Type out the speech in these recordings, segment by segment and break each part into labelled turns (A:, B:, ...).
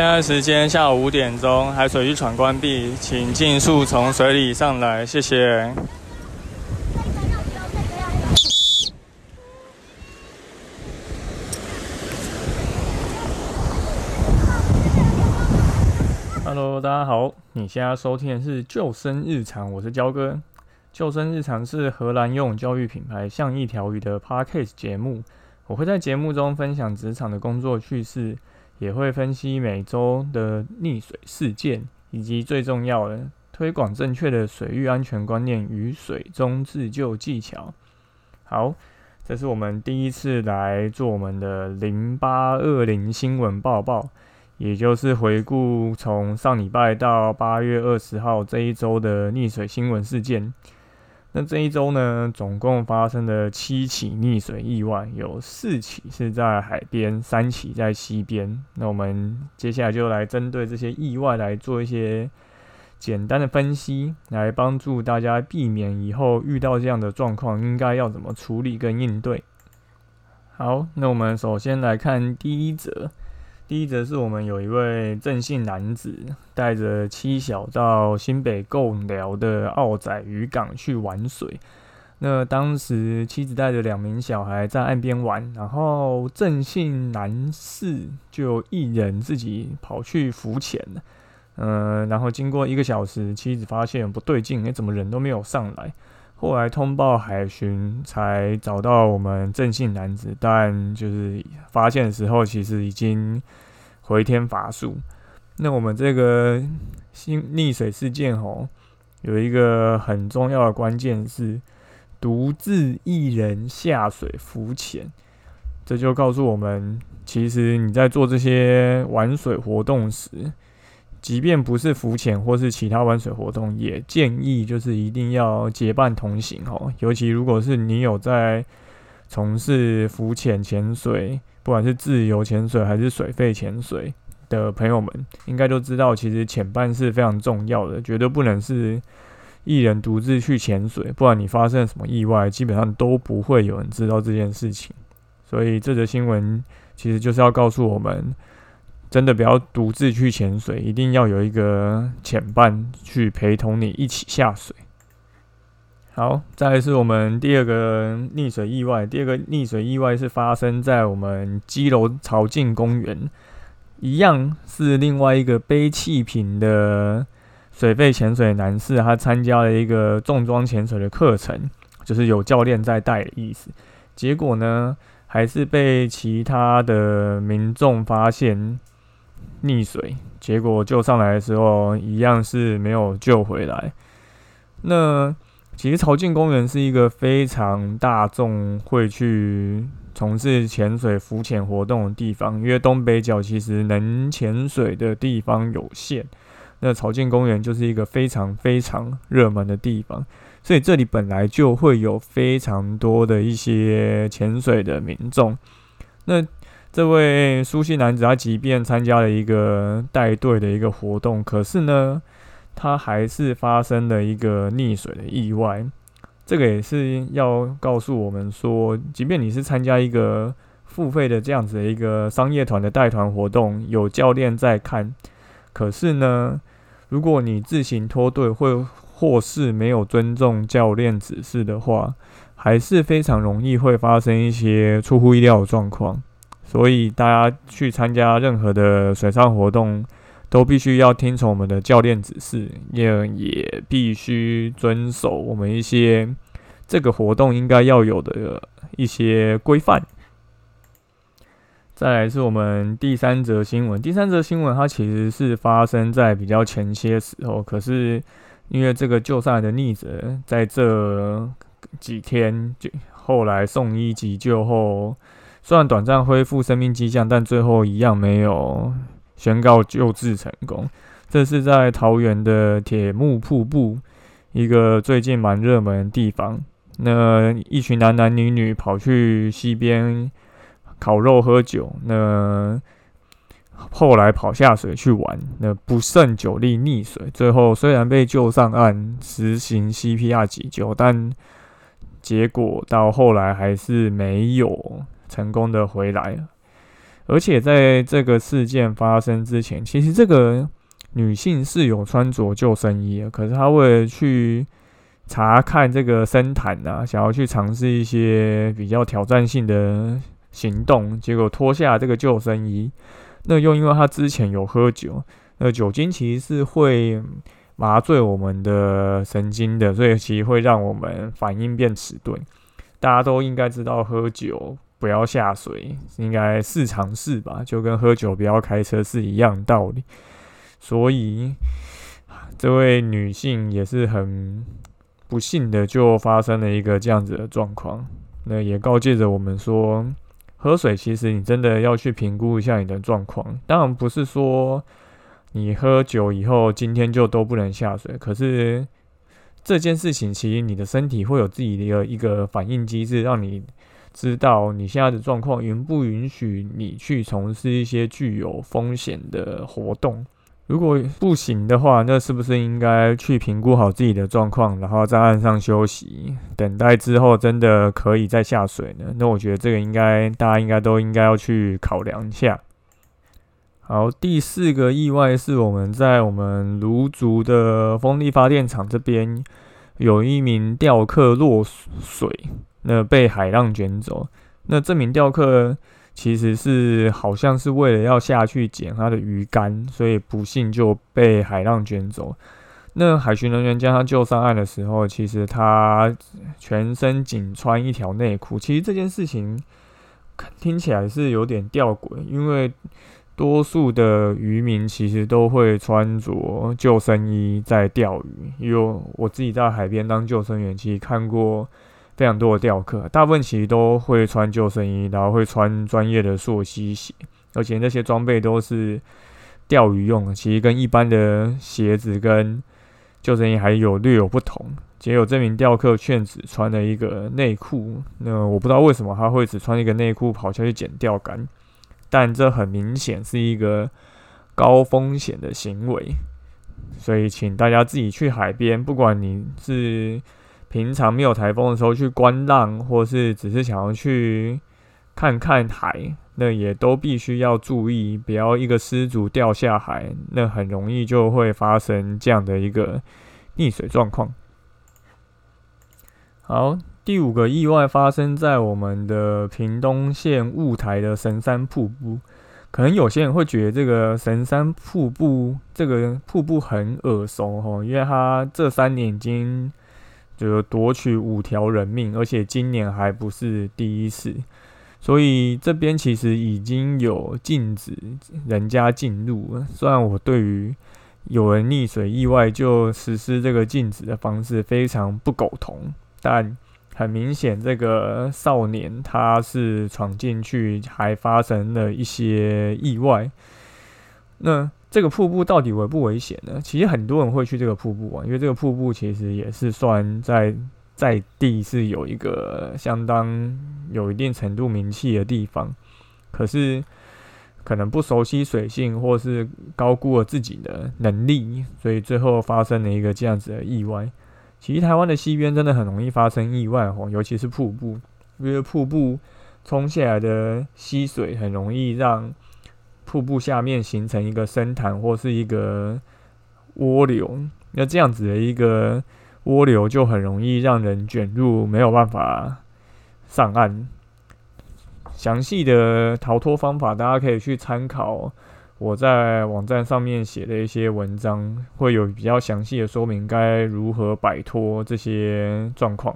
A: 现在时间下午五点钟，海水浴场关闭，请尽速从水里上来，谢谢。Hello，大家好，你现在收听的是《救生日常》，我是焦哥。《救生日常》是荷兰游泳教育品牌像一条鱼的 Podcast 节目，我会在节目中分享职场的工作趣事。也会分析每周的溺水事件，以及最重要的推广正确的水域安全观念与水中自救技巧。好，这是我们第一次来做我们的零八二零新闻报报，也就是回顾从上礼拜到八月二十号这一周的溺水新闻事件。那这一周呢，总共发生了七起溺水意外，有四起是在海边，三起在溪边。那我们接下来就来针对这些意外来做一些简单的分析，来帮助大家避免以后遇到这样的状况，应该要怎么处理跟应对。好，那我们首先来看第一则。第一则是我们有一位郑姓男子带着妻小到新北贡寮的澳仔渔港去玩水。那当时妻子带着两名小孩在岸边玩，然后郑姓男士就一人自己跑去浮潜了。嗯，然后经过一个小时，妻子发现不对劲，哎，怎么人都没有上来？后来通报海巡，才找到我们郑姓男子，但就是发现的时候，其实已经回天乏术。那我们这个新溺水事件吼，有一个很重要的关键是独自一人下水浮潜，这就告诉我们，其实你在做这些玩水活动时。即便不是浮潜或是其他玩水活动，也建议就是一定要结伴同行哦。尤其如果是你有在从事浮潜潜水，不管是自由潜水还是水肺潜水的朋友们，应该都知道，其实潜伴是非常重要的，绝对不能是一人独自去潜水，不然你发生什么意外，基本上都不会有人知道这件事情。所以这则新闻其实就是要告诉我们。真的不要独自去潜水，一定要有一个潜伴去陪同你一起下水。好，再来是我们第二个溺水意外。第二个溺水意外是发生在我们基楼潮境公园，一样是另外一个背气瓶的水肺潜水男士，他参加了一个重装潜水的课程，就是有教练在带的意思。结果呢，还是被其他的民众发现。溺水，结果救上来的时候，一样是没有救回来。那其实潮境公园是一个非常大众会去从事潜水、浮潜活动的地方，因为东北角其实能潜水的地方有限，那潮境公园就是一个非常非常热门的地方，所以这里本来就会有非常多的一些潜水的民众。那这位苏姓男子，他即便参加了一个带队的一个活动，可是呢，他还是发生了一个溺水的意外。这个也是要告诉我们说，即便你是参加一个付费的这样子的一个商业团的带团活动，有教练在看，可是呢，如果你自行脱队，或或是没有尊重教练指示的话，还是非常容易会发生一些出乎意料的状况。所以大家去参加任何的水上活动，都必须要听从我们的教练指示，也也必须遵守我们一些这个活动应该要有的一些规范。再来是我们第三则新闻，第三则新闻它其实是发生在比较前些时候，可是因为这个救上来的逆者在这几天就后来送医急救后。虽然短暂恢复生命迹象，但最后一样没有宣告救治成功。这是在桃园的铁木瀑布，一个最近蛮热门的地方。那一群男男女女跑去溪边烤肉喝酒，那后来跑下水去玩，那不胜酒力溺水，最后虽然被救上岸，实行 CPR 急救，但结果到后来还是没有。成功的回来了，而且在这个事件发生之前，其实这个女性是有穿着救生衣的，可是她为了去查看这个深潭呐，想要去尝试一些比较挑战性的行动，结果脱下这个救生衣。那又因为她之前有喝酒，那酒精其实是会麻醉我们的神经的，所以其实会让我们反应变迟钝。大家都应该知道，喝酒不要下水，应该是尝试吧？就跟喝酒不要开车是一样道理。所以，这位女性也是很不幸的，就发生了一个这样子的状况。那也告诫着我们说，喝水其实你真的要去评估一下你的状况。当然不是说你喝酒以后今天就都不能下水，可是。这件事情，其实你的身体会有自己的一个反应机制，让你知道你现在的状况允不允许你去从事一些具有风险的活动。如果不行的话，那是不是应该去评估好自己的状况，然后在岸上休息，等待之后真的可以再下水呢？那我觉得这个应该大家应该都应该要去考量一下。好，第四个意外是我们在我们芦竹的风力发电厂这边，有一名钓客落水，那被海浪卷走。那这名钓客其实是好像是为了要下去捡他的鱼竿，所以不幸就被海浪卷走。那海巡人员将他救上岸的时候，其实他全身仅穿一条内裤。其实这件事情听起来是有点吊诡，因为。多数的渔民其实都会穿着救生衣在钓鱼，因为我自己在海边当救生员，其实看过非常多的钓客，大部分其实都会穿救生衣，然后会穿专业的溯溪鞋，而且那些装备都是钓鱼用的，其实跟一般的鞋子跟救生衣还有略有不同。结果这名钓客却只穿了一个内裤，那我不知道为什么他会只穿一个内裤跑下去捡钓竿。但这很明显是一个高风险的行为，所以请大家自己去海边，不管你是平常没有台风的时候去观浪，或是只是想要去看看海，那也都必须要注意，不要一个失足掉下海，那很容易就会发生这样的一个溺水状况。好。第五个意外发生在我们的屏东县雾台的神山瀑布，可能有些人会觉得这个神山瀑布这个瀑布很耳熟哈，因为它这三年已经就夺取五条人命，而且今年还不是第一次，所以这边其实已经有禁止人家进入。虽然我对于有人溺水意外就实施这个禁止的方式非常不苟同，但。很明显，这个少年他是闯进去，还发生了一些意外。那这个瀑布到底危不危险呢？其实很多人会去这个瀑布玩，因为这个瀑布其实也是算在在地是有一个相当有一定程度名气的地方。可是可能不熟悉水性，或是高估了自己的能力，所以最后发生了一个这样子的意外。其实台湾的溪边真的很容易发生意外哦，尤其是瀑布，因为瀑布冲下来的溪水很容易让瀑布下面形成一个深潭或是一个涡流，那这样子的一个涡流就很容易让人卷入，没有办法上岸。详细的逃脱方法，大家可以去参考。我在网站上面写的一些文章，会有比较详细的说明该如何摆脱这些状况。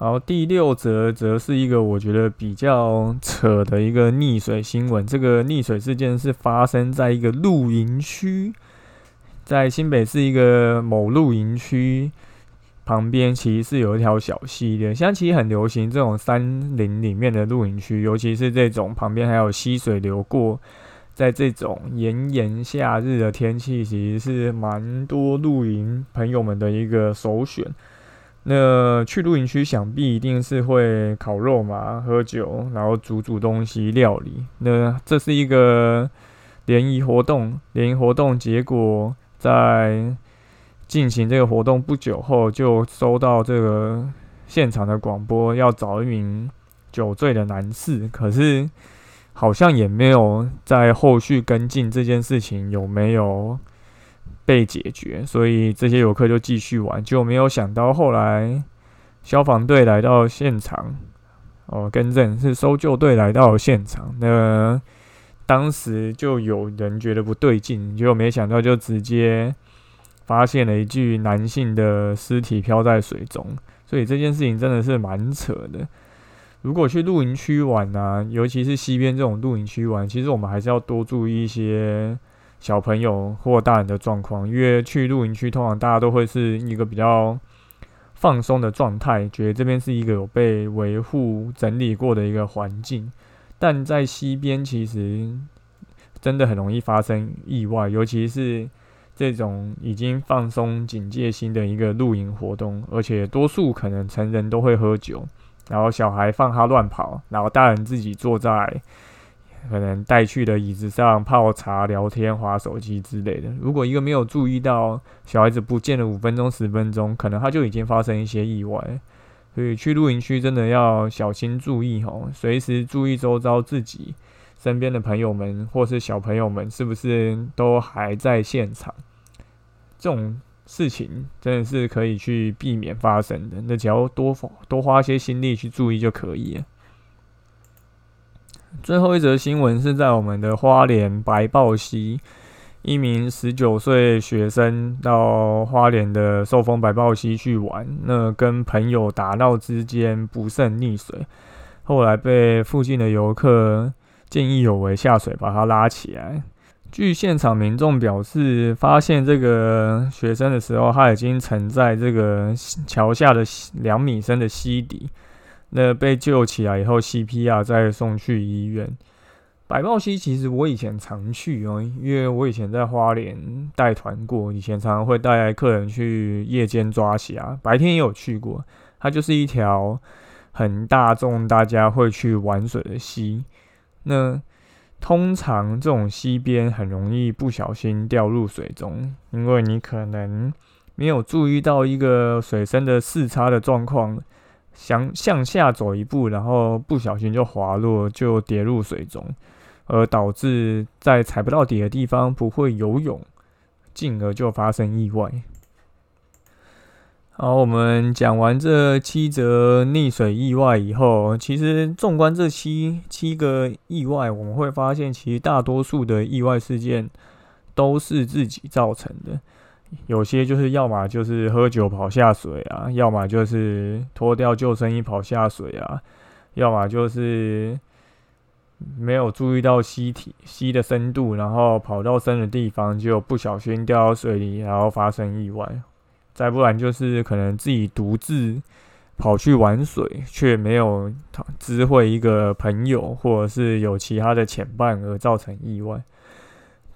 A: 好，第六则则是一个我觉得比较扯的一个溺水新闻。这个溺水事件是发生在一个露营区，在新北市一个某露营区。旁边其实是有一条小溪的，现在其实很流行这种山林里面的露营区，尤其是这种旁边还有溪水流过，在这种炎炎夏日的天气，其实是蛮多露营朋友们的一个首选。那去露营区，想必一定是会烤肉嘛，喝酒，然后煮煮东西料理。那这是一个联谊活动，联谊活动结果在。进行这个活动不久后，就收到这个现场的广播，要找一名酒醉的男士，可是好像也没有在后续跟进这件事情有没有被解决，所以这些游客就继续玩，就没有想到后来消防队来到现场，哦，更正是搜救队来到现场，那当时就有人觉得不对劲，结果没想到就直接发现了一具男性的尸体漂在水中。所以这件事情真的是蛮扯的。如果去露营区玩啊，尤其是西边这种露营区玩，其实我们还是要多注意一些小朋友或大人的状况，因为去露营区通常大家都会是一个比较放松的状态，觉得这边是一个有被维护整理过的一个环境。但在西边其实真的很容易发生意外，尤其是。这种已经放松警戒心的一个露营活动，而且多数可能成人都会喝酒，然后小孩放他乱跑，然后大人自己坐在可能带去的椅子上泡茶、聊天、划手机之类的。如果一个没有注意到小孩子不见了五分钟、十分钟，可能他就已经发生一些意外。所以去露营区真的要小心注意哦，随时注意周遭自己身边的朋友们或是小朋友们是不是都还在现场。这种事情真的是可以去避免发生的，那只要多多花些心力去注意就可以了。最后一则新闻是在我们的花莲白豹溪，一名十九岁学生到花莲的寿丰白豹溪去玩，那跟朋友打闹之间不慎溺水，后来被附近的游客见义勇为下水把他拉起来。据现场民众表示，发现这个学生的时候，他已经沉在这个桥下的两米深的溪底。那被救起来以后，CPR 再送去医院。白豹溪其实我以前常去哦，因为我以前在花莲带团过，以前常常会带客人去夜间抓虾，白天也有去过。它就是一条很大众，大家会去玩水的溪。那通常这种溪边很容易不小心掉入水中，因为你可能没有注意到一个水深的视差的状况，想向下走一步，然后不小心就滑落，就跌入水中，而导致在踩不到底的地方不会游泳，进而就发生意外。好，我们讲完这七则溺水意外以后，其实纵观这七七个意外，我们会发现，其实大多数的意外事件都是自己造成的。有些就是要么就是喝酒跑下水啊，要么就是脱掉救生衣跑下水啊，要么就是没有注意到溪体溪的深度，然后跑到深的地方就不小心掉到水里，然后发生意外。再不然就是可能自己独自跑去玩水，却没有知会一个朋友，或者是有其他的潜伴而造成意外。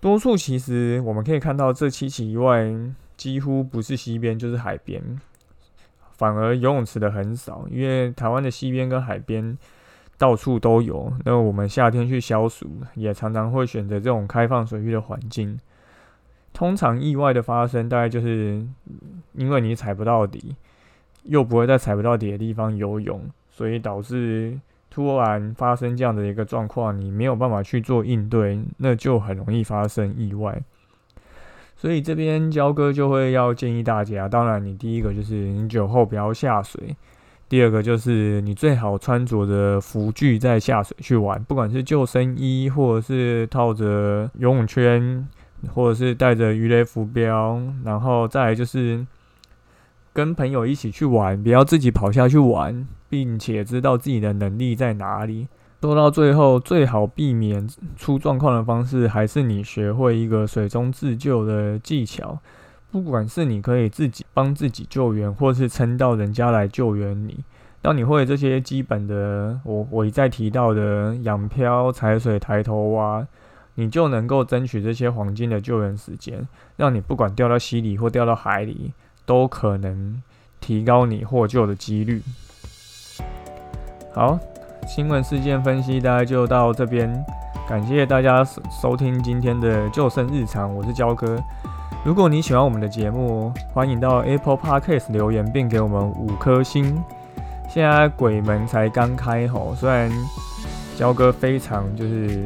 A: 多数其实我们可以看到，这七起意外几乎不是西边就是海边，反而游泳池的很少，因为台湾的西边跟海边到处都有。那我们夏天去消暑，也常常会选择这种开放水域的环境。通常意外的发生，大概就是因为你踩不到底，又不会在踩不到底的地方游泳，所以导致突然发生这样的一个状况，你没有办法去做应对，那就很容易发生意外。所以这边焦哥就会要建议大家，当然你第一个就是你酒后不要下水，第二个就是你最好穿着的浮具在下水去玩，不管是救生衣或者是套着游泳圈。或者是带着鱼雷浮标，然后再来就是跟朋友一起去玩，不要自己跑下去玩，并且知道自己的能力在哪里。做到最后，最好避免出状况的方式，还是你学会一个水中自救的技巧。不管是你可以自己帮自己救援，或是撑到人家来救援你。当你会这些基本的，我我一再提到的仰漂、踩水、抬头蛙。你就能够争取这些黄金的救援时间，让你不管掉到溪里或掉到海里，都可能提高你获救的几率。好，新闻事件分析大概就到这边，感谢大家收听今天的救生日常，我是焦哥。如果你喜欢我们的节目，欢迎到 Apple Podcast 留言并给我们五颗星。现在鬼门才刚开吼，虽然焦哥非常就是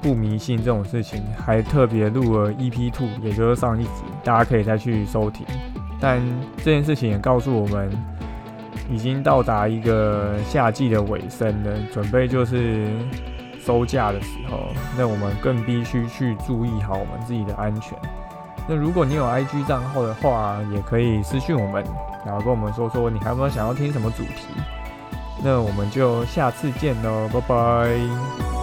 A: 不迷信这种事情，还特别录了 EP Two，也就是上一集，大家可以再去收听。但这件事情也告诉我们，已经到达一个夏季的尾声了，准备就是收假的时候，那我们更必须去注意好我们自己的安全。那如果你有 IG 账号的话，也可以私讯我们，然后跟我们说说你还有没有想要听什么主题。那我们就下次见喽，拜拜。